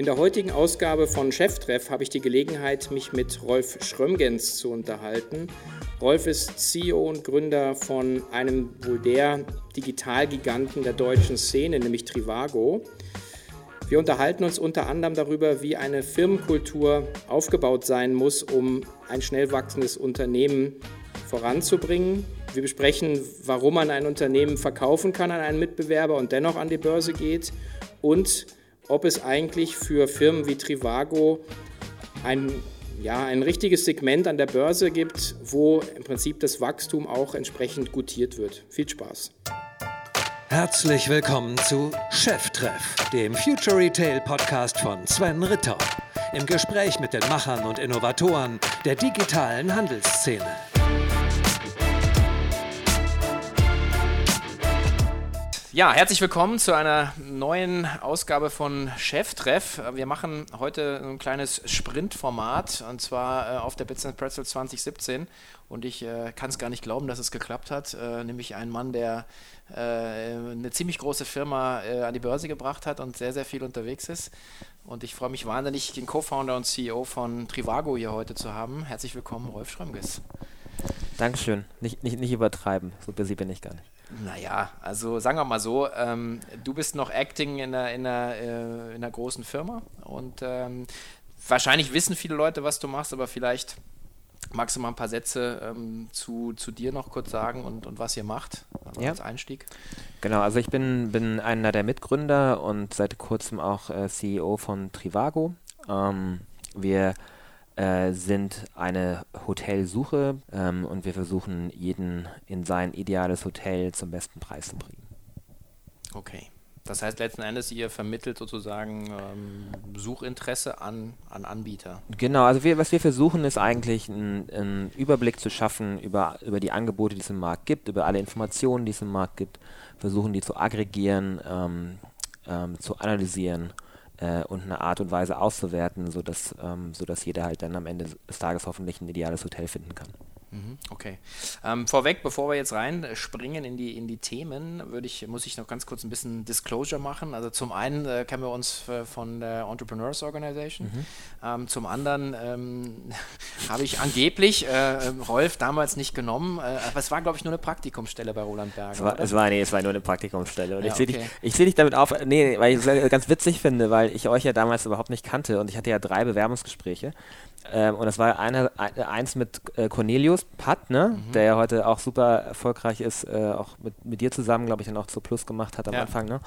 In der heutigen Ausgabe von Cheftreff habe ich die Gelegenheit, mich mit Rolf Schrömgens zu unterhalten. Rolf ist CEO und Gründer von einem wohl der Digitalgiganten der deutschen Szene, nämlich Trivago. Wir unterhalten uns unter anderem darüber, wie eine Firmenkultur aufgebaut sein muss, um ein schnell wachsendes Unternehmen voranzubringen. Wir besprechen, warum man ein Unternehmen verkaufen kann an einen Mitbewerber und dennoch an die Börse geht und ob es eigentlich für Firmen wie Trivago ein, ja, ein richtiges Segment an der Börse gibt, wo im Prinzip das Wachstum auch entsprechend gutiert wird. Viel Spaß. Herzlich willkommen zu Cheftreff, dem Future Retail Podcast von Sven Ritter. Im Gespräch mit den Machern und Innovatoren der digitalen Handelsszene. Ja, herzlich willkommen zu einer neuen Ausgabe von Cheftreff. Wir machen heute ein kleines Sprintformat und zwar äh, auf der Bits Pretzel 2017 und ich äh, kann es gar nicht glauben, dass es geklappt hat. Äh, nämlich ein Mann, der äh, eine ziemlich große Firma äh, an die Börse gebracht hat und sehr, sehr viel unterwegs ist. Und ich freue mich wahnsinnig, den Co-Founder und CEO von Trivago hier heute zu haben. Herzlich willkommen, Rolf Schrömges. Dankeschön. Nicht, nicht, nicht übertreiben, so busy bin ich gar nicht. Naja, also sagen wir mal so, ähm, du bist noch Acting in einer, in einer, äh, in einer großen Firma und ähm, wahrscheinlich wissen viele Leute, was du machst, aber vielleicht magst du mal ein paar Sätze ähm, zu, zu dir noch kurz sagen und, und was ihr macht also ja. als Einstieg. Genau, also ich bin, bin einer der Mitgründer und seit kurzem auch äh, CEO von Trivago. Ähm, wir äh, sind eine Hotelsuche ähm, und wir versuchen, jeden in sein ideales Hotel zum besten Preis zu bringen. Okay. Das heißt letzten Endes, ihr vermittelt sozusagen ähm, Suchinteresse an, an Anbieter. Genau, also wir, was wir versuchen, ist eigentlich einen Überblick zu schaffen über, über die Angebote, die es im Markt gibt, über alle Informationen, die es im Markt gibt, versuchen die zu aggregieren, ähm, ähm, zu analysieren äh, und eine Art und Weise auszuwerten, sodass, ähm, sodass jeder halt dann am Ende des Tages hoffentlich ein ideales Hotel finden kann. Mhm, okay. Ähm, vorweg, bevor wir jetzt reinspringen in die, in die Themen, ich, muss ich noch ganz kurz ein bisschen Disclosure machen. Also zum einen äh, kennen wir uns äh, von der Entrepreneurs Organization. Mhm. Ähm, zum anderen ähm, habe ich angeblich äh, Rolf damals nicht genommen, äh, aber es war, glaube ich, nur eine Praktikumsstelle bei Roland Berger. Es war, es war, nee, es war nur eine Praktikumsstelle. Und ja, ich sehe okay. dich, seh dich damit auf, nee, weil ich es ganz witzig finde, weil ich euch ja damals überhaupt nicht kannte und ich hatte ja drei Bewerbungsgespräche. Ähm, und das war eine, eins mit äh, Cornelius Patt, ne? Mhm. der ja heute auch super erfolgreich ist, äh, auch mit, mit dir zusammen, glaube ich, dann auch zu Plus gemacht hat am ja. Anfang. Ne?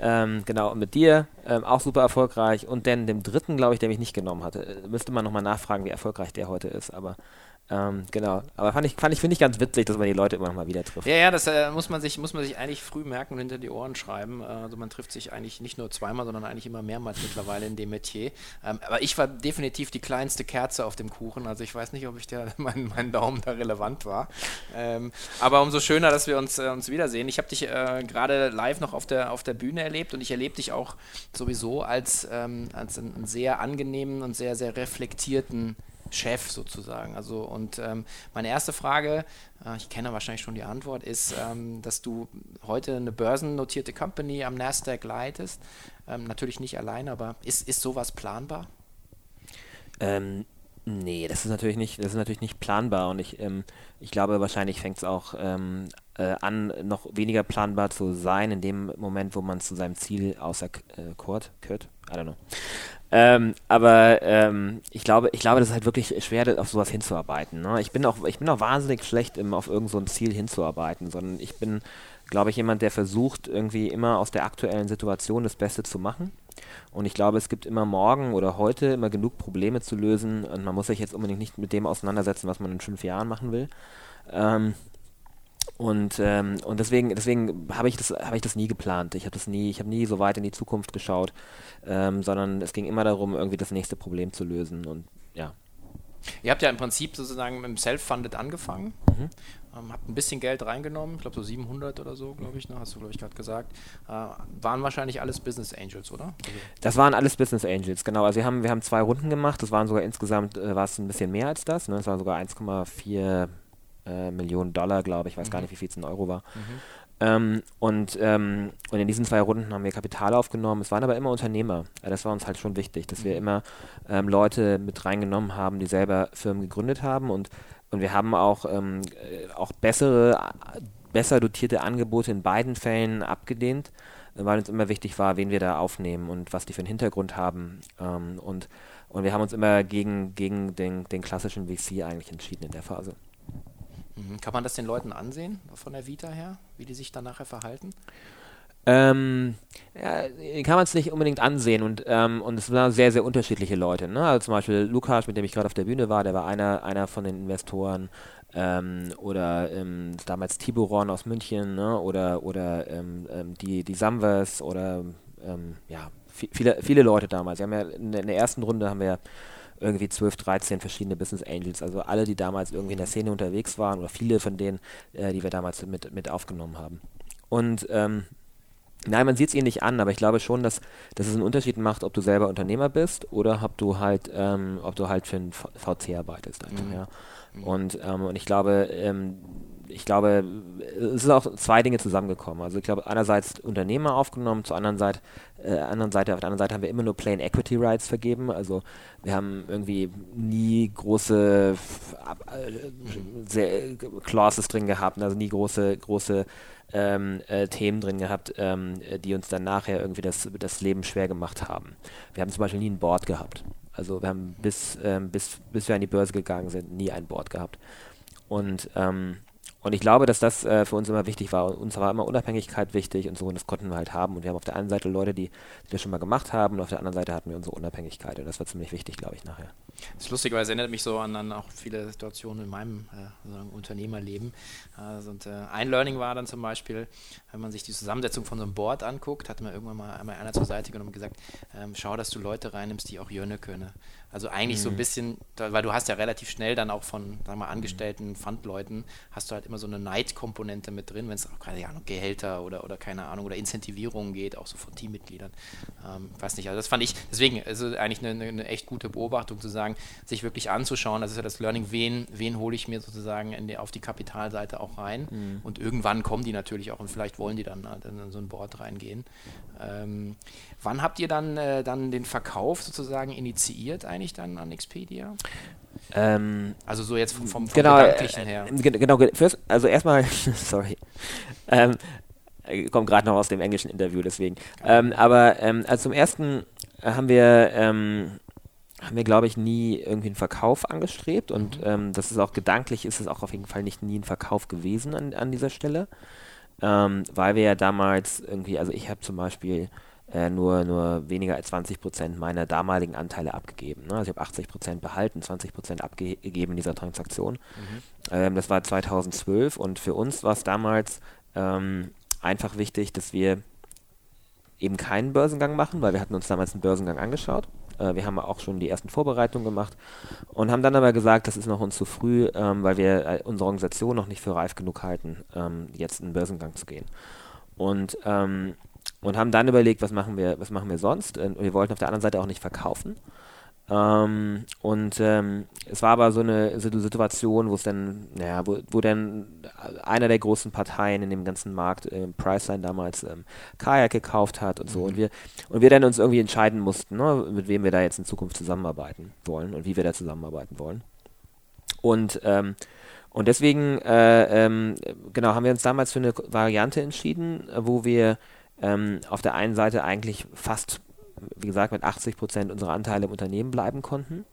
Ähm, genau, und mit dir ähm, auch super erfolgreich. Und dann dem dritten, glaube ich, der mich nicht genommen hatte. Äh, müsste man nochmal nachfragen, wie erfolgreich der heute ist. Aber ähm, genau. Aber fand ich, fand ich, finde ich ganz witzig, dass man die Leute immer mal wieder trifft. Ja, ja, das äh, muss, man sich, muss man sich eigentlich früh merken und hinter die Ohren schreiben. Äh, also man trifft sich eigentlich nicht nur zweimal, sondern eigentlich immer mehrmals mittlerweile in dem Metier. Ähm, aber ich war definitiv die kleinste Kerze auf dem Kuchen. Also ich weiß nicht, ob ich der, mein, mein Daumen da relevant war. Ähm, aber umso schöner, dass wir uns, äh, uns wiedersehen. Ich habe dich äh, gerade live noch auf der, auf der Bühne erlebt und ich erlebe dich auch sowieso als, ähm, als einen sehr angenehmen und sehr, sehr reflektierten Chef sozusagen. Also und ähm, meine erste Frage, äh, ich kenne wahrscheinlich schon die Antwort, ist, ähm, dass du heute eine börsennotierte Company am Nasdaq leitest. Ähm, natürlich nicht allein, aber ist, ist sowas planbar? Ähm, nee, das ist natürlich nicht, das ist natürlich nicht planbar und ich, ähm, ich glaube, wahrscheinlich fängt es auch ähm, äh, an, noch weniger planbar zu sein in dem Moment, wo man zu seinem Ziel außer äh, Kurt, Kurt, I don't know, ähm, aber ähm, ich glaube, ich glaube, das ist halt wirklich schwer, auf sowas hinzuarbeiten. Ne? Ich bin auch, ich bin auch wahnsinnig schlecht, im, auf irgendein so Ziel hinzuarbeiten, sondern ich bin, glaube ich, jemand, der versucht, irgendwie immer aus der aktuellen Situation das Beste zu machen. Und ich glaube, es gibt immer morgen oder heute immer genug Probleme zu lösen und man muss sich jetzt unbedingt nicht mit dem auseinandersetzen, was man in fünf Jahren machen will. Ähm, und, ähm, und deswegen, deswegen habe ich, das, hab ich das nie geplant. Ich habe das nie, ich habe nie so weit in die Zukunft geschaut, ähm, sondern es ging immer darum, irgendwie das nächste Problem zu lösen. Und ja. Ihr habt ja im Prinzip sozusagen mit dem Self-Funded angefangen, mhm. ähm, habt ein bisschen Geld reingenommen, ich glaube so 700 oder so, glaube ich, ne, hast du, glaube ich, gerade gesagt. Äh, waren wahrscheinlich alles Business Angels, oder? Also das waren alles Business Angels, genau. Also wir haben, wir haben zwei Runden gemacht, das waren sogar insgesamt, äh, war es ein bisschen mehr als das, ne? das war sogar 1,4 äh, Millionen Dollar, glaube ich, weiß mhm. gar nicht, wie viel es in Euro war. Mhm. Ähm, und, ähm, und in diesen zwei Runden haben wir Kapital aufgenommen. Es waren aber immer Unternehmer. Das war uns halt schon wichtig, dass wir mhm. immer ähm, Leute mit reingenommen haben, die selber Firmen gegründet haben. Und, und wir haben auch, ähm, äh, auch bessere, besser dotierte Angebote in beiden Fällen abgelehnt, weil uns immer wichtig war, wen wir da aufnehmen und was die für einen Hintergrund haben. Ähm, und, und wir haben uns immer gegen, gegen den, den klassischen VC eigentlich entschieden in der Phase. Mhm. Kann man das den Leuten ansehen, von der Vita her, wie die sich dann nachher verhalten? Ähm, ja, kann man es nicht unbedingt ansehen und, ähm, und es waren sehr, sehr unterschiedliche Leute. Ne? Also zum Beispiel Lukas, mit dem ich gerade auf der Bühne war, der war einer, einer von den Investoren ähm, oder ähm, damals Tiburon aus München ne? oder, oder ähm, ähm, die, die Samvers oder ja, viele, viele Leute damals. Wir haben ja in der ersten Runde haben wir irgendwie 12, 13 verschiedene Business Angels, also alle, die damals irgendwie in der Szene unterwegs waren oder viele von denen, äh, die wir damals mit, mit aufgenommen haben. Und ähm, Nein, man sieht es ihnen nicht an, aber ich glaube schon, dass, dass es einen Unterschied macht, ob du selber Unternehmer bist oder ob du halt, ähm, ob du halt für einen VC arbeitest. Einfach, mhm. ja. Mhm. Und, ähm, und ich glaube, ähm, ich glaube, es sind auch zwei Dinge zusammengekommen. Also ich glaube, einerseits Unternehmer aufgenommen, zur anderen Seite, äh, anderen Seite, auf der anderen Seite haben wir immer nur Plain Equity Rights vergeben. Also wir haben irgendwie nie große äh, Clauses drin gehabt, also nie große, große ähm, äh, Themen drin gehabt, ähm, die uns dann nachher irgendwie das, das Leben schwer gemacht haben. Wir haben zum Beispiel nie ein Board gehabt. Also wir haben bis, ähm, bis, bis wir an die Börse gegangen sind, nie ein Board gehabt. Und ähm, und ich glaube, dass das äh, für uns immer wichtig war. Uns war immer Unabhängigkeit wichtig und so, und das konnten wir halt haben. Und wir haben auf der einen Seite Leute, die, die das schon mal gemacht haben, und auf der anderen Seite hatten wir unsere Unabhängigkeit. Und das war ziemlich wichtig, glaube ich, nachher. Das ist lustig, weil es erinnert mich so an, an auch viele Situationen in meinem äh, Unternehmerleben. Also, und, äh, ein Learning war dann zum Beispiel, wenn man sich die Zusammensetzung von so einem Board anguckt, hat man irgendwann mal einmal einer zur Seite genommen und gesagt, ähm, schau, dass du Leute reinnimmst, die auch Jönne können. Also eigentlich mhm. so ein mhm. bisschen, weil du hast ja relativ schnell dann auch von, sagen wir mal, Angestellten, Fundleuten, hast du halt immer so eine Neidkomponente mit drin, wenn es auch keine Ahnung, Gehälter oder, oder keine Ahnung, oder Incentivierungen geht, auch so von Teammitgliedern. Ähm, weiß nicht, also das fand ich, deswegen ist es eigentlich eine, eine, echt gute Beobachtung zu sagen, sich wirklich anzuschauen, das ist ja das Learning, wen, wen hole ich mir sozusagen die, auf die Kapitalseite auch rein mhm. und irgendwann kommen die natürlich auch und vielleicht wollen die dann, dann in so ein Board reingehen. Ähm, wann habt ihr dann, äh, dann den Verkauf sozusagen initiiert eigentlich dann an Expedia? Ähm, also so jetzt vom, vom, vom genau, Gedanklichen her. Äh, genau, first, also erstmal, sorry, ähm, komme gerade noch aus dem englischen Interview, deswegen. Ähm, aber ähm, also zum ersten haben wir, ähm, haben wir glaube ich nie irgendwie einen Verkauf angestrebt und mhm. ähm, das ist auch gedanklich, ist es auch auf jeden Fall nicht nie ein Verkauf gewesen an, an dieser Stelle, weil wir ja damals irgendwie, also ich habe zum Beispiel äh, nur, nur weniger als 20 Prozent meiner damaligen Anteile abgegeben. Ne? Also ich habe 80 Prozent behalten, 20 Prozent abgegeben in dieser Transaktion. Mhm. Ähm, das war 2012 und für uns war es damals ähm, einfach wichtig, dass wir eben keinen Börsengang machen, weil wir hatten uns damals einen Börsengang angeschaut. Äh, wir haben auch schon die ersten Vorbereitungen gemacht und haben dann aber gesagt, das ist noch uns zu früh, ähm, weil wir äh, unsere Organisation noch nicht für reif genug halten, ähm, jetzt in den Börsengang zu gehen. Und ähm, und haben dann überlegt, was machen wir, was machen wir sonst. Und wir wollten auf der anderen Seite auch nicht verkaufen. Ähm, und ähm, es war aber so eine, so eine Situation, wo es dann, naja, wo, wo dann einer der großen Parteien in dem ganzen Markt, äh, Priceline damals, ähm, Kajak gekauft hat und so. Mhm. Und wir und wir dann uns irgendwie entscheiden mussten, ne, mit wem wir da jetzt in Zukunft zusammenarbeiten wollen und wie wir da zusammenarbeiten wollen. Und ähm, und deswegen, äh, ähm, genau, haben wir uns damals für eine Variante entschieden, wo wir ähm, auf der einen Seite eigentlich fast, wie gesagt, mit 80 Prozent unserer Anteile im Unternehmen bleiben konnten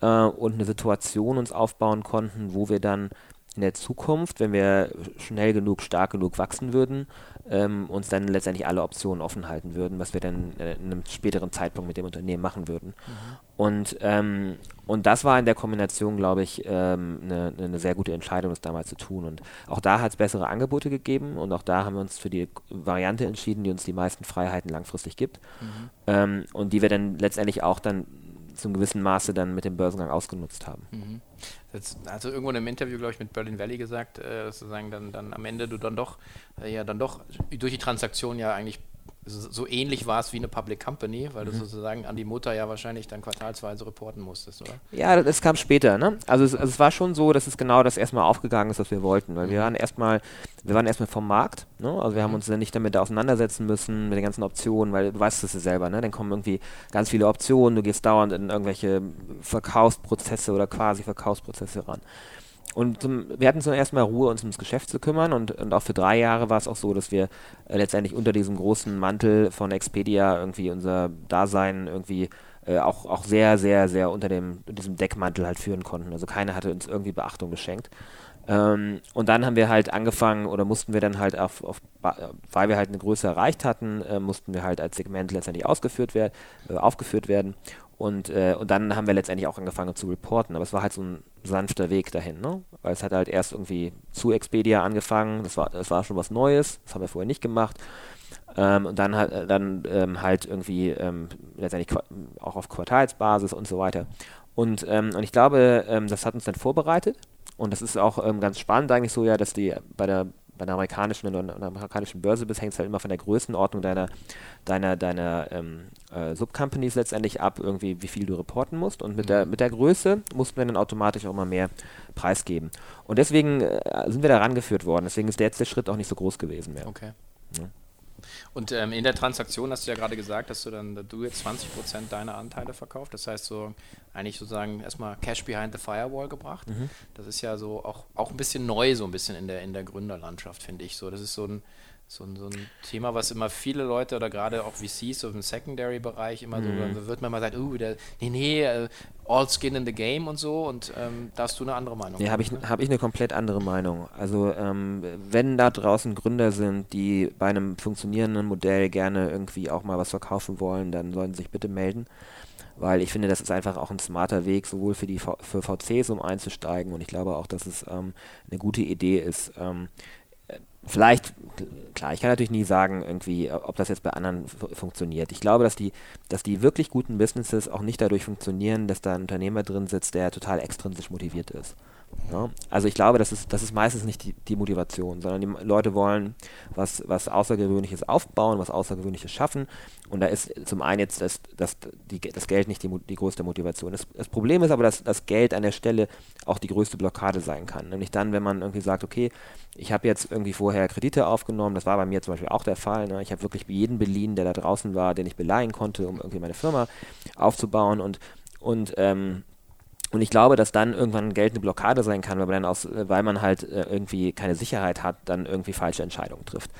äh, und eine Situation uns aufbauen konnten, wo wir dann in der Zukunft, wenn wir schnell genug, stark genug wachsen würden, ähm, uns dann letztendlich alle Optionen offen halten würden, was wir dann äh, in einem späteren Zeitpunkt mit dem Unternehmen machen würden. Mhm. Und, ähm, und das war in der Kombination, glaube ich, ähm, eine, eine sehr gute Entscheidung, das damals zu tun. Und auch da hat es bessere Angebote gegeben und auch da haben wir uns für die Variante entschieden, die uns die meisten Freiheiten langfristig gibt mhm. Ähm, und die wir dann letztendlich auch dann zum gewissen Maße dann mit dem Börsengang ausgenutzt haben. Mhm. Jetzt, also irgendwo in einem Interview, glaube ich, mit Berlin Valley gesagt, äh, sozusagen dann, dann am Ende du dann doch, äh, ja dann doch durch die Transaktion ja eigentlich so ähnlich war es wie eine Public Company, weil mhm. du sozusagen an die Mutter ja wahrscheinlich dann quartalsweise reporten musstest, oder? Ja, das kam später, ne? Also es, also es war schon so, dass es genau das erstmal aufgegangen ist, was wir wollten, weil mhm. wir waren erstmal, wir waren erstmal vom Markt, ne? Also wir haben mhm. uns dann nicht damit auseinandersetzen müssen, mit den ganzen Optionen, weil du weißt es ja selber, ne? Dann kommen irgendwie ganz viele Optionen, du gehst dauernd in irgendwelche Verkaufsprozesse oder quasi Verkaufsprozesse ran. Und zum, wir hatten zum ersten Mal Ruhe, uns ums Geschäft zu kümmern und, und auch für drei Jahre war es auch so, dass wir äh, letztendlich unter diesem großen Mantel von Expedia irgendwie unser Dasein irgendwie äh, auch, auch sehr, sehr, sehr unter dem, diesem Deckmantel halt führen konnten. Also keiner hatte uns irgendwie Beachtung geschenkt. Ähm, und dann haben wir halt angefangen oder mussten wir dann halt auf, auf weil wir halt eine Größe erreicht hatten, äh, mussten wir halt als Segment letztendlich ausgeführt werden, äh, aufgeführt werden. Und, äh, und dann haben wir letztendlich auch angefangen zu reporten. Aber es war halt so ein sanfter Weg dahin, ne? Weil es hat halt erst irgendwie zu Expedia angefangen. Das war, das war schon was Neues. Das haben wir vorher nicht gemacht. Ähm, und dann, halt, dann ähm, halt irgendwie ähm, letztendlich auch auf Quartalsbasis und so weiter. Und, ähm, und ich glaube, ähm, das hat uns dann vorbereitet. Und das ist auch ähm, ganz spannend eigentlich so, ja, dass die bei der bei der amerikanischen, wenn du an der amerikanischen Börse bist, hängt es halt immer von der Größenordnung deiner, deiner, deiner ähm, äh, Subcompanies letztendlich ab, irgendwie, wie viel du reporten musst. Und mit der, mhm. mit der Größe mussten wir dann automatisch auch immer mehr preisgeben. Und deswegen äh, sind wir da rangeführt worden. Deswegen ist der letzte Schritt auch nicht so groß gewesen mehr. Okay. Ja. Und ähm, in der Transaktion hast du ja gerade gesagt, dass du dann du jetzt 20% deiner Anteile verkauft. Das heißt so eigentlich sozusagen erstmal Cash behind the Firewall gebracht. Mhm. Das ist ja so auch, auch ein bisschen neu, so ein bisschen in der, in der Gründerlandschaft, finde ich. So, das ist so ein so ein, so ein Thema, was immer viele Leute oder gerade auch VCs so im Secondary-Bereich immer mhm. so, wird man mal sagen, uh, der, nee, nee, uh, all skin in the game und so und ähm, da hast du eine andere Meinung. Nee, habe ich, hab ich eine komplett andere Meinung. Also ähm, wenn da draußen Gründer sind, die bei einem funktionierenden Modell gerne irgendwie auch mal was verkaufen wollen, dann sollen sie sich bitte melden weil ich finde, das ist einfach auch ein smarter Weg, sowohl für die v für VCs, um einzusteigen und ich glaube auch, dass es ähm, eine gute Idee ist, ähm, vielleicht, klar, ich kann natürlich nie sagen, irgendwie, ob das jetzt bei anderen funktioniert. Ich glaube, dass die, dass die wirklich guten Businesses auch nicht dadurch funktionieren, dass da ein Unternehmer drin sitzt, der total extrinsisch motiviert ist. Ja? Also ich glaube, das ist, das ist meistens nicht die, die Motivation, sondern die Leute wollen was, was Außergewöhnliches aufbauen, was Außergewöhnliches schaffen. Und da ist zum einen jetzt das, das, die, das Geld nicht die, die größte Motivation. Das, das Problem ist aber, dass das Geld an der Stelle auch die größte Blockade sein kann. Nämlich dann, wenn man irgendwie sagt, okay, ich habe jetzt irgendwie vorher Kredite aufgenommen, das war bei mir zum Beispiel auch der Fall. Ne? Ich habe wirklich jeden beliehen, der da draußen war, den ich beleihen konnte, um irgendwie meine Firma aufzubauen und und ähm, und ich glaube, dass dann irgendwann Geld eine Blockade sein kann, weil man dann aus, weil man halt äh, irgendwie keine Sicherheit hat, dann irgendwie falsche Entscheidungen trifft.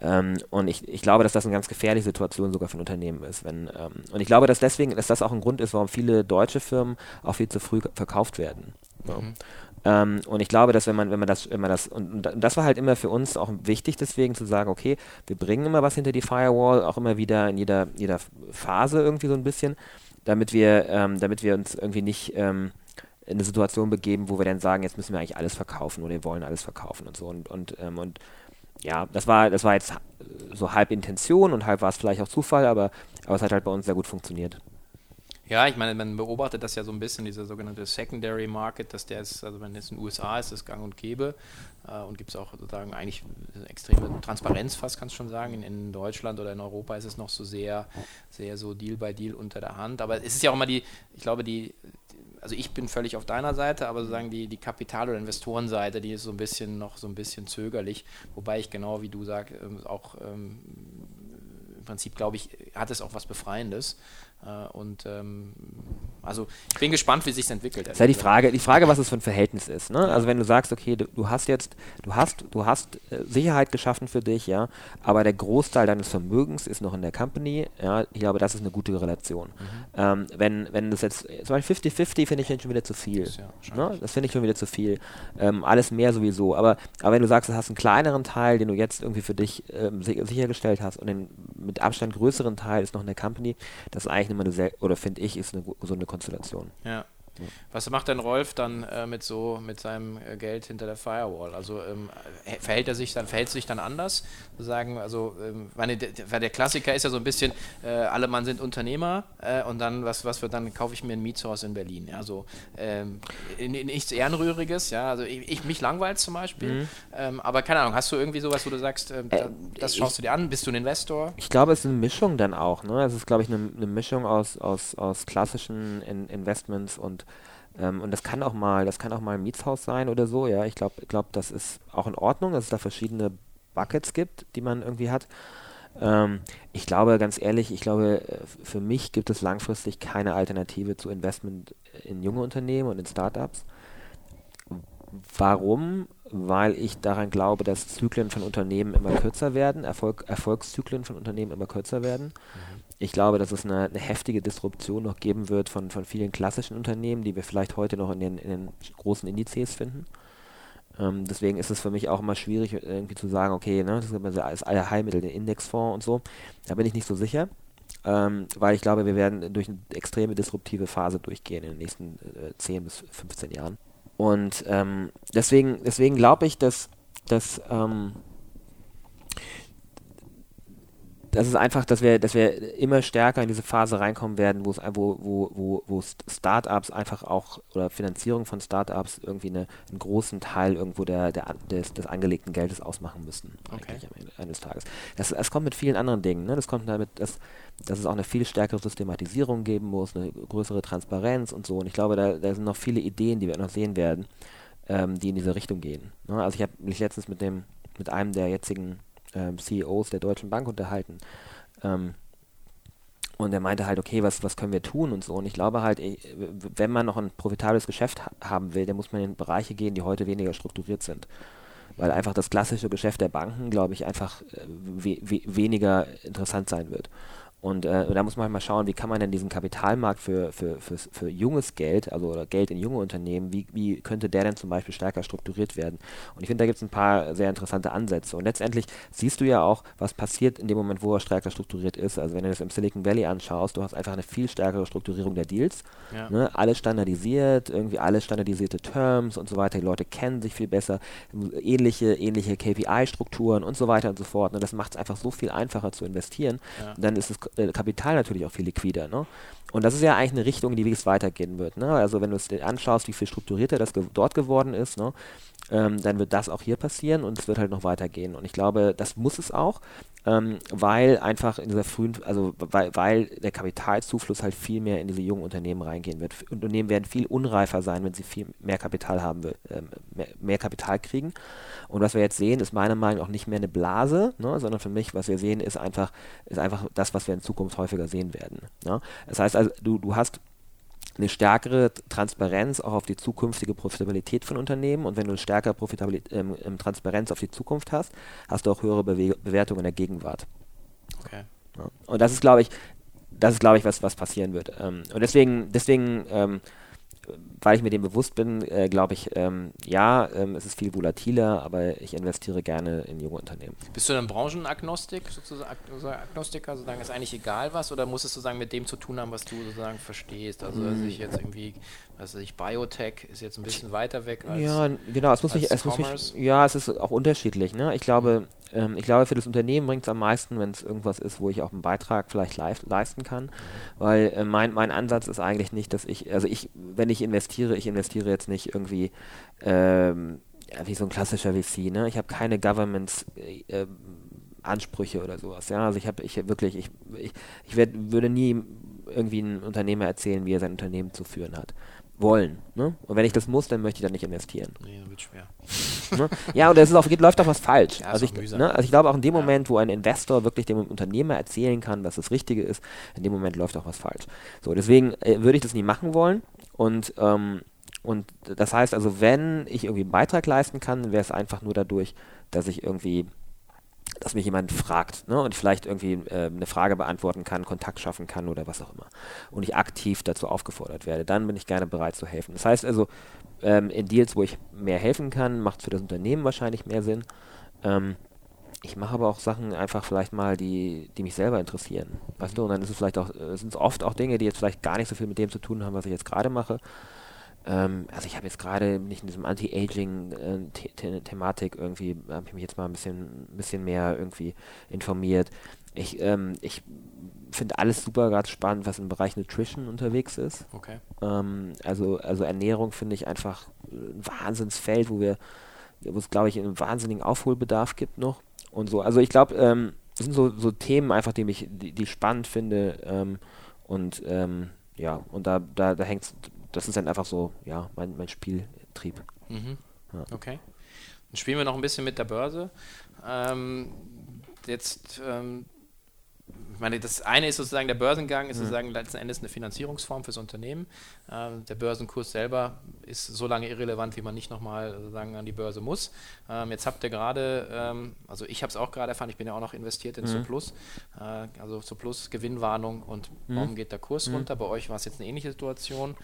Ähm, und ich, ich glaube, dass das eine ganz gefährliche Situation sogar für ein Unternehmen ist. Wenn, ähm, und ich glaube, dass deswegen, dass das auch ein Grund ist, warum viele deutsche Firmen auch viel zu früh verkauft werden. Mhm. Ähm, und ich glaube, dass wenn man, wenn man das, wenn man das, und, und, das war halt immer für uns auch wichtig, deswegen zu sagen, okay, wir bringen immer was hinter die Firewall, auch immer wieder in jeder, jeder Phase irgendwie so ein bisschen, damit wir, ähm, damit wir uns irgendwie nicht ähm, in eine Situation begeben, wo wir dann sagen, jetzt müssen wir eigentlich alles verkaufen oder wir wollen alles verkaufen und so. Und, und, ähm, und ja, das war, das war jetzt so halb Intention und halb war es vielleicht auch Zufall, aber, aber es hat halt bei uns sehr gut funktioniert. Ja, ich meine, man beobachtet das ja so ein bisschen, dieser sogenannte Secondary Market, dass der ist, also wenn es in den USA ist, ist gang und gäbe äh, und gibt es auch sozusagen eigentlich extreme Transparenz fast, kannst du schon sagen. In, in, Deutschland oder in Europa ist es noch so sehr, sehr so Deal by Deal unter der Hand. Aber es ist ja auch immer die, ich glaube, die, also ich bin völlig auf deiner Seite, aber sozusagen die, die Kapital- oder Investorenseite, die ist so ein bisschen noch so ein bisschen zögerlich, wobei ich genau wie du sagst, ähm, auch ähm, im Prinzip glaube ich, hat es auch was Befreiendes. Äh, und ähm, also ich bin gespannt, wie sich entwickelt. Das ist ja die Frage, die Frage, was es für ein Verhältnis ist. Ne? Also wenn du sagst, okay, du, du, hast jetzt, du hast, du hast äh, Sicherheit geschaffen für dich, ja, aber der Großteil deines Vermögens ist noch in der Company, ja, ich glaube, das ist eine gute Relation. Mhm. Ähm, wenn, wenn das jetzt, zum Beispiel 50-50 finde ich schon wieder zu viel. Das, ja, ne? das finde ich schon wieder zu viel. Ähm, alles mehr sowieso. Aber, aber wenn du sagst, du hast einen kleineren Teil, den du jetzt irgendwie für dich ähm, sichergestellt hast und den mit Abstand größeren Teil ist noch in der Company, das ist eigentlich immer eine sehr, oder finde ich, ist eine, so eine Konstellation. Ja. Was macht denn Rolf dann äh, mit so mit seinem äh, Geld hinter der Firewall? Also ähm, verhält er sich dann verhält sich dann anders? Sagen also, ähm, meine, der, der, Klassiker ist ja so ein bisschen, äh, alle Mann sind Unternehmer äh, und dann was was wird dann kaufe ich mir ein Mietshaus in Berlin. Ja, so ähm, nichts Ehrenrühriges. Ja, also ich, ich mich langweilt zum Beispiel. Mhm. Ähm, aber keine Ahnung, hast du irgendwie sowas, wo du sagst, ähm, äh, das schaust ich, du dir an? Bist du ein Investor? Ich glaube, es ist eine Mischung dann auch. Ne? Es ist glaube ich eine, eine Mischung aus aus aus klassischen in Investments und ähm, und das kann auch mal, das kann auch mal ein Mietshaus sein oder so, ja. Ich glaube, glaub, das ist auch in Ordnung, dass es da verschiedene Buckets gibt, die man irgendwie hat. Ähm, ich glaube, ganz ehrlich, ich glaube, äh, für mich gibt es langfristig keine Alternative zu Investment in junge Unternehmen und in Startups. Warum? Weil ich daran glaube, dass Zyklen von Unternehmen immer kürzer werden, Erfolg, Erfolgszyklen von Unternehmen immer kürzer werden. Mhm. Ich glaube, dass es eine, eine, heftige Disruption noch geben wird von, von vielen klassischen Unternehmen, die wir vielleicht heute noch in den, in den großen Indizes finden. Ähm, deswegen ist es für mich auch immer schwierig, irgendwie zu sagen, okay, ne, das ist als Allheilmittel, der Indexfonds und so. Da bin ich nicht so sicher. Ähm, weil ich glaube, wir werden durch eine extreme disruptive Phase durchgehen in den nächsten äh, 10 bis 15 Jahren. Und ähm, deswegen, deswegen glaube ich, dass, dass ähm, das ist einfach, dass wir, dass wir immer stärker in diese Phase reinkommen werden, wo es wo, wo, wo, wo Startups einfach auch oder Finanzierung von Startups irgendwie eine, einen großen Teil irgendwo der, der, des, des angelegten Geldes ausmachen müssen, okay. am Ende eines Tages. Das, das kommt mit vielen anderen Dingen. Ne? Das kommt damit, dass, dass es auch eine viel stärkere Systematisierung geben muss, eine größere Transparenz und so. Und ich glaube, da, da sind noch viele Ideen, die wir noch sehen werden, ähm, die in diese Richtung gehen. Ne? Also ich habe mich letztens mit dem mit einem der jetzigen ähm, CEOs der Deutschen Bank unterhalten. Ähm, und er meinte halt, okay, was, was können wir tun und so. Und ich glaube halt, wenn man noch ein profitables Geschäft ha haben will, dann muss man in Bereiche gehen, die heute weniger strukturiert sind. Weil einfach das klassische Geschäft der Banken, glaube ich, einfach äh, we we weniger interessant sein wird. Und äh, da muss man halt mal schauen, wie kann man denn diesen Kapitalmarkt für, für, für, für junges Geld, also oder Geld in junge Unternehmen, wie, wie könnte der denn zum Beispiel stärker strukturiert werden? Und ich finde, da gibt es ein paar sehr interessante Ansätze. Und letztendlich siehst du ja auch, was passiert in dem Moment, wo er stärker strukturiert ist. Also wenn du das im Silicon Valley anschaust, du hast einfach eine viel stärkere Strukturierung der Deals. Ja. Ne? Alles standardisiert, irgendwie alles standardisierte Terms und so weiter. Die Leute kennen sich viel besser, ähnliche, ähnliche KPI-Strukturen und so weiter und so fort. Ne? Das macht es einfach so viel einfacher zu investieren. Ja. dann ist es äh, Kapital natürlich auch viel liquider. Ne? Und das ist ja eigentlich eine Richtung, in die es weitergehen wird. Ne? Also wenn du es dir anschaust, wie viel strukturierter das ge dort geworden ist, ne? ähm, dann wird das auch hier passieren und es wird halt noch weitergehen. Und ich glaube, das muss es auch, ähm, weil einfach in dieser frühen, also weil, weil der Kapitalzufluss halt viel mehr in diese jungen Unternehmen reingehen wird. Unternehmen werden viel unreifer sein, wenn sie viel mehr Kapital haben, äh, mehr, mehr, Kapital kriegen. Und was wir jetzt sehen, ist meiner Meinung nach auch nicht mehr eine Blase, ne, sondern für mich, was wir sehen, ist einfach, ist einfach das, was wir in Zukunft häufiger sehen werden. Ne? Das heißt also, du, du hast eine stärkere Transparenz auch auf die zukünftige Profitabilität von Unternehmen. Und wenn du eine stärkere Profitabilität, ähm, ähm, Transparenz auf die Zukunft hast, hast du auch höhere Bewe Bewertungen in der Gegenwart. Okay. Ja. Und das ist, glaube ich, das ist, glaube ich, was, was passieren wird. Ähm, und deswegen, deswegen ähm, weil ich mir dem bewusst bin, äh, glaube ich, ähm, ja, ähm, es ist viel volatiler, aber ich investiere gerne in junge Unternehmen. Bist du dann Branchenagnostik, sozusagen Agnostiker, sozusagen ist eigentlich egal was, oder muss es sozusagen mit dem zu tun haben, was du sozusagen verstehst? Also, dass ich jetzt irgendwie, weiß ich, Biotech ist jetzt ein bisschen weiter weg als Ja, genau, es muss mich, es muss mich, ja, es ist auch unterschiedlich, ne? Ich glaube, ähm, ich glaube, für das Unternehmen bringt es am meisten, wenn es irgendwas ist, wo ich auch einen Beitrag vielleicht leisten kann. Weil äh, mein, mein Ansatz ist eigentlich nicht, dass ich, also ich, wenn ich investiere, ich investiere jetzt nicht irgendwie ähm, wie so ein klassischer VC, ne? Ich habe keine Governments äh, äh, Ansprüche oder sowas. Ja, also ich habe ich wirklich, ich, ich, ich werd, würde nie irgendwie einem Unternehmer erzählen, wie er sein Unternehmen zu führen hat wollen. Ne? Und wenn ich das muss, dann möchte ich da nicht investieren. Nee, wird schwer. Ne? Ja, und es auch, geht, läuft auch was falsch. Ja, also, ich, ne? also ich glaube auch in dem ja. Moment, wo ein Investor wirklich dem Unternehmer erzählen kann, was das Richtige ist, in dem Moment läuft auch was falsch. So, deswegen äh, würde ich das nie machen wollen. Und, ähm, und das heißt also, wenn ich irgendwie einen Beitrag leisten kann, wäre es einfach nur dadurch, dass ich irgendwie dass mich jemand fragt ne, und ich vielleicht irgendwie äh, eine Frage beantworten kann, Kontakt schaffen kann oder was auch immer. Und ich aktiv dazu aufgefordert werde, dann bin ich gerne bereit zu helfen. Das heißt also, ähm, in Deals, wo ich mehr helfen kann, macht es für das Unternehmen wahrscheinlich mehr Sinn. Ähm, ich mache aber auch Sachen einfach vielleicht mal, die, die mich selber interessieren. Weißt du, und dann ist es vielleicht auch, äh, sind es oft auch Dinge, die jetzt vielleicht gar nicht so viel mit dem zu tun haben, was ich jetzt gerade mache. Ähm, also ich habe jetzt gerade nicht in diesem Anti-Aging-Thematik äh, irgendwie, habe ich mich jetzt mal ein bisschen, ein bisschen mehr irgendwie informiert. Ich, ähm, ich finde alles super gerade spannend, was im Bereich Nutrition unterwegs ist. Okay. Ähm, also, also Ernährung finde ich einfach ein Wahnsinnsfeld, wo wir, wo es, glaube ich, einen wahnsinnigen Aufholbedarf gibt noch. Und so. Also ich glaube, ähm, das sind so, so Themen einfach, die mich, die, die spannend finde. Ähm, und ähm, ja, und da, da, da hängt das ist dann einfach so, ja, mein, mein Spieltrieb. Mhm. Ja. Okay. Dann spielen wir noch ein bisschen mit der Börse. Ähm, jetzt ähm, ich meine, das eine ist sozusagen der Börsengang, ist mhm. sozusagen letzten Endes eine Finanzierungsform fürs Unternehmen. Ähm, der Börsenkurs selber ist so lange irrelevant, wie man nicht nochmal sozusagen an die Börse muss. Ähm, jetzt habt ihr gerade, ähm, also ich habe es auch gerade erfahren, ich bin ja auch noch investiert in mhm. Soplus, äh, also Soplus Gewinnwarnung und mhm. warum geht der Kurs mhm. runter? Bei euch war es jetzt eine ähnliche Situation.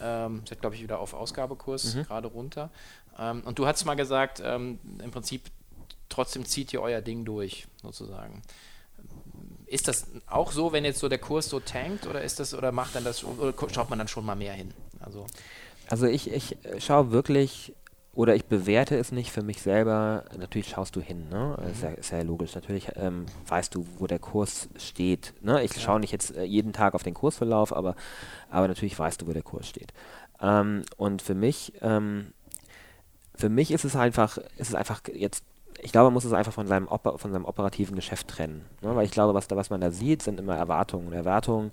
Ähm, seid, glaube ich, wieder auf Ausgabekurs mhm. gerade runter. Ähm, und du hast mal gesagt, ähm, im Prinzip trotzdem zieht ihr euer Ding durch, sozusagen. Ist das auch so, wenn jetzt so der Kurs so tankt oder ist das oder macht dann das oder schaut man dann schon mal mehr hin? Also, also ich, ich schaue wirklich oder ich bewerte es nicht für mich selber. Natürlich schaust du hin, ne? Mhm. Ist, ja, ist, ja, logisch. Natürlich ähm, weißt du, wo der Kurs steht. Ne? Ich ja. schaue nicht jetzt äh, jeden Tag auf den Kursverlauf, aber, aber natürlich weißt du, wo der Kurs steht. Ähm, und für mich, ähm, für mich ist es einfach, ist es einfach jetzt ich glaube, man muss es einfach von seinem, Oper, von seinem operativen Geschäft trennen. Ne? Weil ich glaube, was, da, was man da sieht, sind immer Erwartungen. Und Erwartungen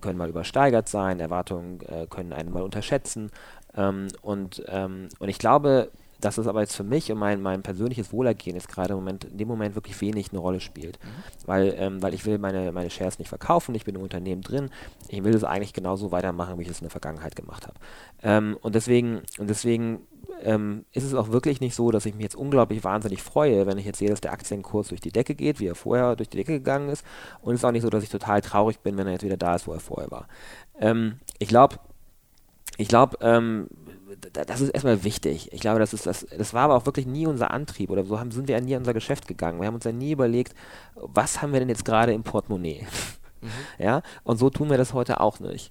können mal übersteigert sein, Erwartungen äh, können einen mal unterschätzen. Ähm, und, ähm, und ich glaube, dass es aber jetzt für mich und mein, mein persönliches Wohlergehen jetzt gerade im Moment, in dem Moment wirklich wenig eine Rolle spielt. Mhm. Weil, ähm, weil ich will meine, meine Shares nicht verkaufen, ich bin im Unternehmen drin, ich will es eigentlich genauso weitermachen, wie ich es in der Vergangenheit gemacht habe. Ähm, und deswegen, und deswegen ähm, ist es auch wirklich nicht so, dass ich mich jetzt unglaublich wahnsinnig freue, wenn ich jetzt sehe, dass der Aktienkurs durch die Decke geht, wie er vorher durch die Decke gegangen ist. Und es ist auch nicht so, dass ich total traurig bin, wenn er jetzt wieder da ist, wo er vorher war. Ähm, ich glaube, ich glaube, ähm, das ist erstmal wichtig. Ich glaube, das ist das, das war aber auch wirklich nie unser Antrieb oder so haben, sind wir ja nie in unser Geschäft gegangen. Wir haben uns ja nie überlegt, was haben wir denn jetzt gerade im Portemonnaie? Mhm. Ja, und so tun wir das heute auch nicht.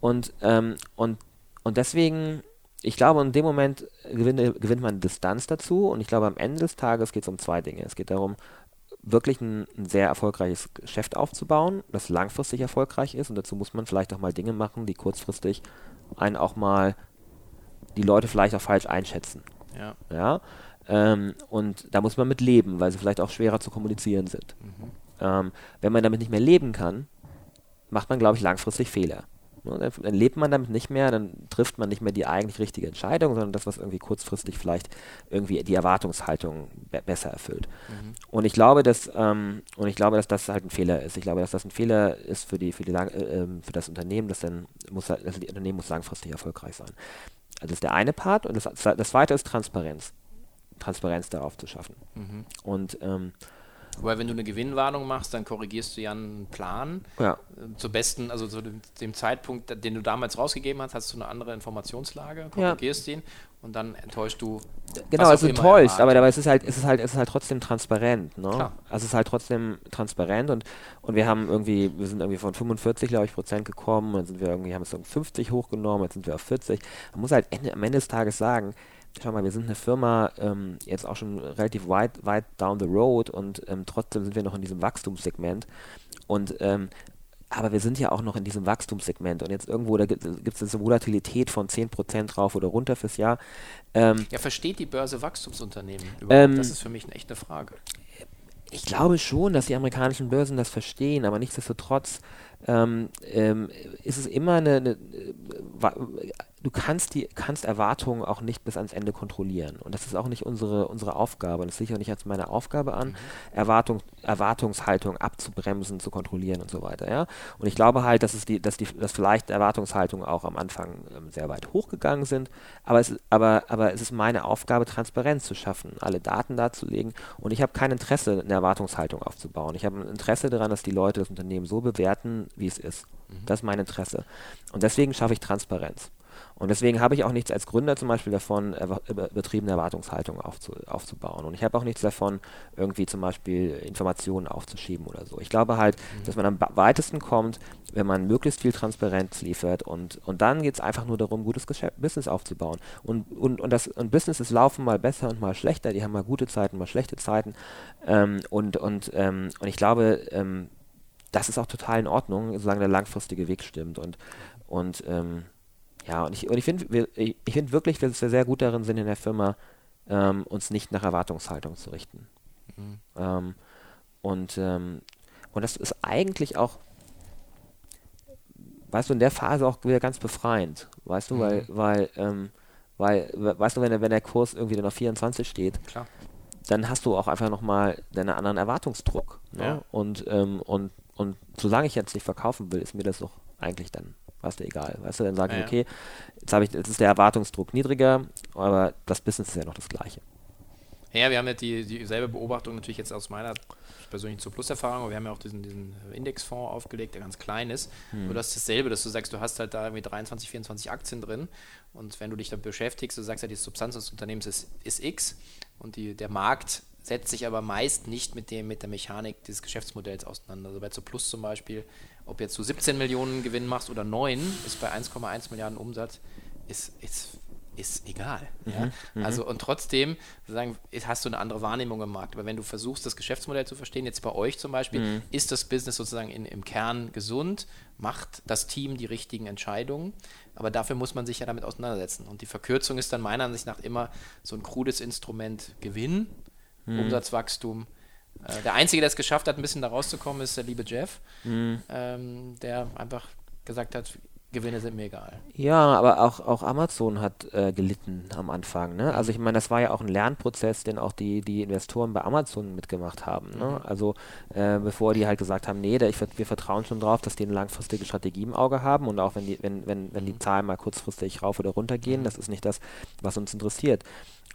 Und, ähm, und, und deswegen ich glaube, in dem Moment gewinnt, gewinnt man Distanz dazu und ich glaube, am Ende des Tages geht es um zwei Dinge. Es geht darum, wirklich ein, ein, sehr erfolgreiches Geschäft aufzubauen, das langfristig erfolgreich ist und dazu muss man vielleicht auch mal Dinge machen, die kurzfristig einen auch mal die Leute vielleicht auch falsch einschätzen. Ja. ja? Ähm, und da muss man mit leben, weil sie vielleicht auch schwerer zu kommunizieren sind. Mhm. Ähm, wenn man damit nicht mehr leben kann, macht man, glaube ich, langfristig Fehler. Ne, dann lebt man damit nicht mehr, dann trifft man nicht mehr die eigentlich richtige Entscheidung, sondern das, was irgendwie kurzfristig vielleicht irgendwie die Erwartungshaltung be besser erfüllt. Mhm. Und ich glaube, dass ähm, und ich glaube, dass das halt ein Fehler ist. Ich glaube, dass das ein Fehler ist für die für die äh, ähm, für das Unternehmen, das dann muss das Unternehmen muss langfristig erfolgreich sein. Also das ist der eine Part und das, das zweite ist Transparenz. Transparenz darauf zu schaffen. Mhm. Und ähm, Wobei, wenn du eine Gewinnwarnung machst, dann korrigierst du ja einen Plan. Ja. Äh, zur besten, also zu dem Zeitpunkt, den du damals rausgegeben hast, hast du eine andere Informationslage, korrigierst ja. den und dann enttäuscht du. Genau, also enttäuscht, aber dabei ist es halt, ist es halt, ist es halt trotzdem transparent, ne? Klar. Also es ist halt trotzdem transparent und, und wir haben irgendwie, wir sind irgendwie von 45, glaube ich, Prozent gekommen, dann sind wir irgendwie, haben es um 50 hochgenommen, jetzt sind wir auf 40. Man muss halt Ende, am Ende des Tages sagen, schau mal, wir sind eine Firma ähm, jetzt auch schon relativ weit, weit down the road und ähm, trotzdem sind wir noch in diesem Wachstumssegment. Und ähm, aber wir sind ja auch noch in diesem Wachstumssegment und jetzt irgendwo, da gibt es eine Volatilität von 10% drauf oder runter fürs Jahr. Ähm, ja, versteht die Börse Wachstumsunternehmen überhaupt? Ähm, das ist für mich eine echte Frage. Ich glaube schon, dass die amerikanischen Börsen das verstehen, aber nichtsdestotrotz ähm, ähm, ist es immer eine, eine, du kannst die kannst Erwartungen auch nicht bis ans Ende kontrollieren und das ist auch nicht unsere unsere Aufgabe und das sehe ich auch nicht als meine Aufgabe an, mhm. Erwartung, Erwartungshaltung abzubremsen, zu kontrollieren und so weiter, ja. Und ich glaube halt, dass es die, dass die, dass vielleicht Erwartungshaltungen auch am Anfang ähm, sehr weit hochgegangen sind, aber es, aber, aber es ist meine Aufgabe, Transparenz zu schaffen, alle Daten darzulegen und ich habe kein Interesse, eine Erwartungshaltung aufzubauen. Ich habe ein Interesse daran, dass die Leute das Unternehmen so bewerten, wie es ist. Mhm. Das ist mein Interesse. Und deswegen schaffe ich Transparenz. Und deswegen habe ich auch nichts als Gründer zum Beispiel davon, betriebene Erwartungshaltung aufzu, aufzubauen. Und ich habe auch nichts davon, irgendwie zum Beispiel Informationen aufzuschieben oder so. Ich glaube halt, mhm. dass man am weitesten kommt, wenn man möglichst viel Transparenz liefert und, und dann geht es einfach nur darum, gutes Geschäft, Business aufzubauen. Und, und, und, das, und Businesses laufen mal besser und mal schlechter, die haben mal gute Zeiten, mal schlechte Zeiten. Ähm, und, und, ähm, und ich glaube, ähm, das ist auch total in Ordnung, solange der langfristige Weg stimmt. Und, und ähm, ja, und ich, und ich finde ich find wirklich, dass wir sehr gut darin sind in der Firma, ähm, uns nicht nach Erwartungshaltung zu richten. Mhm. Ähm, und, ähm, und das ist eigentlich auch, weißt du, in der Phase auch wieder ganz befreiend. Weißt du, mhm. weil, weil, ähm, weil, weißt du, wenn der, wenn der Kurs irgendwie dann auf 24 steht, Klar. dann hast du auch einfach nochmal deinen anderen Erwartungsdruck. Ne? Ja. Und, ähm, und, und solange ich jetzt nicht verkaufen will, ist mir das doch eigentlich dann weißt du, egal. Weißt du, dann sage ich, ja, okay, jetzt habe ich, jetzt ist der Erwartungsdruck niedriger, aber das Business ist ja noch das gleiche. Ja, wir haben ja die, dieselbe Beobachtung natürlich jetzt aus meiner persönlichen zur Plus-Erfahrung, aber wir haben ja auch diesen, diesen Indexfonds aufgelegt, der ganz klein ist. Hm. Das ist dasselbe, dass du sagst, du hast halt da irgendwie 23, 24 Aktien drin und wenn du dich damit beschäftigst, du sagst ja, die Substanz des Unternehmens ist, ist X und die, der Markt setzt sich aber meist nicht mit dem, mit der Mechanik dieses Geschäftsmodells auseinander. Also bei zu Plus zum Beispiel ob jetzt du 17 Millionen Gewinn machst oder 9, ist bei 1,1 Milliarden Umsatz, ist, ist, ist egal. Mhm, ja? Mhm. Also und trotzdem sagen, hast du eine andere Wahrnehmung im Markt. Aber wenn du versuchst, das Geschäftsmodell zu verstehen, jetzt bei euch zum Beispiel, mhm. ist das Business sozusagen in, im Kern gesund, macht das Team die richtigen Entscheidungen, aber dafür muss man sich ja damit auseinandersetzen. Und die Verkürzung ist dann meiner Ansicht nach immer so ein krudes Instrument Gewinn, mhm. Umsatzwachstum, äh, der Einzige, der es geschafft hat, ein bisschen da rauszukommen, ist der liebe Jeff, mhm. ähm, der einfach gesagt hat, Gewinne sind mir egal. Ja, aber auch, auch Amazon hat äh, gelitten am Anfang. Ne? Also ich meine, das war ja auch ein Lernprozess, den auch die, die Investoren bei Amazon mitgemacht haben. Ne? Mhm. Also äh, bevor die halt gesagt haben, nee, da, ich, wir vertrauen schon drauf, dass die eine langfristige Strategie im Auge haben und auch wenn die, wenn, wenn, wenn die mhm. Zahlen mal kurzfristig rauf oder runter gehen, mhm. das ist nicht das, was uns interessiert.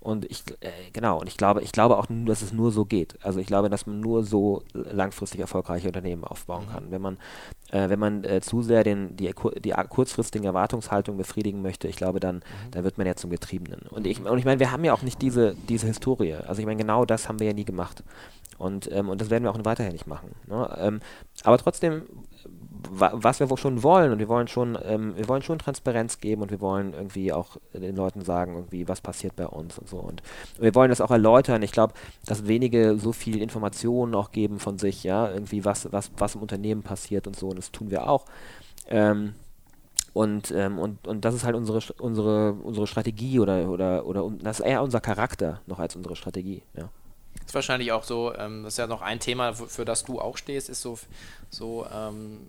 Und ich, äh, genau, und ich glaube, ich glaube auch, dass es nur so geht. Also ich glaube, dass man nur so langfristig erfolgreiche Unternehmen aufbauen mhm. kann. Wenn man, äh, wenn man äh, zu sehr den, die, die kurzfristigen Erwartungshaltung befriedigen möchte, ich glaube, dann, mhm. dann wird man ja zum Getriebenen. Und ich, und ich meine, wir haben ja auch nicht diese, diese Historie. Also ich meine, genau das haben wir ja nie gemacht. Und, ähm, und das werden wir auch weiterhin nicht machen. Ne? Ähm, aber trotzdem was wir schon wollen und wir wollen schon, ähm, wir wollen schon Transparenz geben und wir wollen irgendwie auch den Leuten sagen, irgendwie, was passiert bei uns und so. Und wir wollen das auch erläutern. Ich glaube, dass wenige so viel Informationen auch geben von sich, ja, irgendwie was, was, was im Unternehmen passiert und so. Und das tun wir auch. Ähm, und, ähm, und, und das ist halt unsere, unsere, unsere Strategie oder, oder, oder das ist eher unser Charakter noch als unsere Strategie, ja. Ist wahrscheinlich auch so, ähm, das ist ja noch ein Thema, für, das du auch stehst, ist so, so ähm,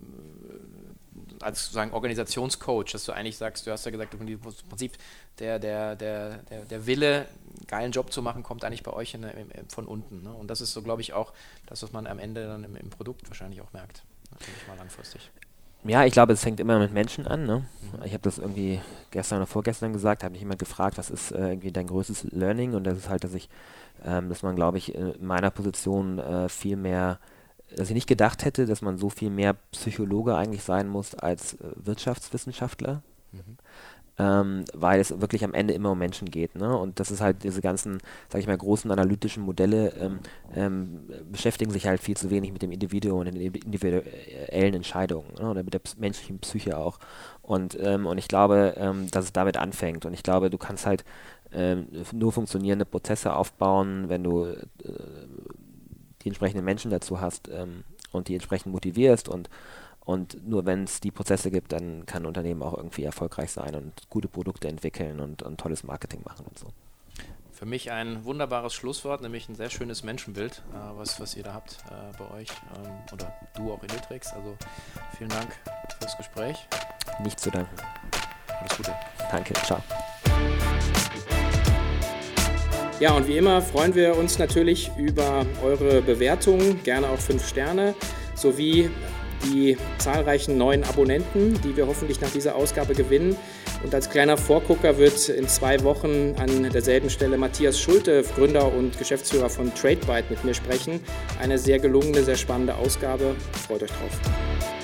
als sozusagen Organisationscoach, dass du eigentlich sagst, du hast ja gesagt, im Prinzip der, der, der, der, der Wille, einen geilen Job zu machen, kommt eigentlich bei euch in, in, von unten. Ne? Und das ist so, glaube ich, auch das, was man am Ende dann im, im Produkt wahrscheinlich auch merkt. Natürlich mal langfristig. Ja, ich glaube, es fängt immer mit Menschen an. Ne? Ich habe das irgendwie gestern oder vorgestern gesagt, habe mich jemand gefragt, was ist äh, irgendwie dein größtes Learning? Und das ist halt, dass ich ähm, dass man, glaube ich, in meiner Position äh, viel mehr, dass ich nicht gedacht hätte, dass man so viel mehr Psychologe eigentlich sein muss als äh, Wirtschaftswissenschaftler. Mhm. Ähm, weil es wirklich am Ende immer um Menschen geht. Ne? Und das ist halt diese ganzen, sag ich mal, großen analytischen Modelle ähm, ähm, beschäftigen sich halt viel zu wenig mit dem Individuum und den individuellen Entscheidungen ne? oder mit der menschlichen Psyche auch. Und, ähm, und ich glaube, ähm, dass es damit anfängt. Und ich glaube, du kannst halt ähm, nur funktionierende Prozesse aufbauen, wenn du äh, die entsprechenden Menschen dazu hast ähm, und die entsprechend motivierst und und nur wenn es die Prozesse gibt, dann kann ein Unternehmen auch irgendwie erfolgreich sein und gute Produkte entwickeln und, und tolles Marketing machen und so. Für mich ein wunderbares Schlusswort, nämlich ein sehr schönes Menschenbild, äh, was, was ihr da habt äh, bei euch ähm, oder du auch in Iltrix. Also vielen Dank fürs Gespräch. Nicht zu danken. Alles Gute. Danke, ciao. Ja, und wie immer freuen wir uns natürlich über eure Bewertungen, gerne auch fünf Sterne, sowie die zahlreichen neuen Abonnenten, die wir hoffentlich nach dieser Ausgabe gewinnen. Und als kleiner Vorgucker wird in zwei Wochen an derselben Stelle Matthias Schulte, Gründer und Geschäftsführer von TradeByte, mit mir sprechen. Eine sehr gelungene, sehr spannende Ausgabe. Freut euch drauf.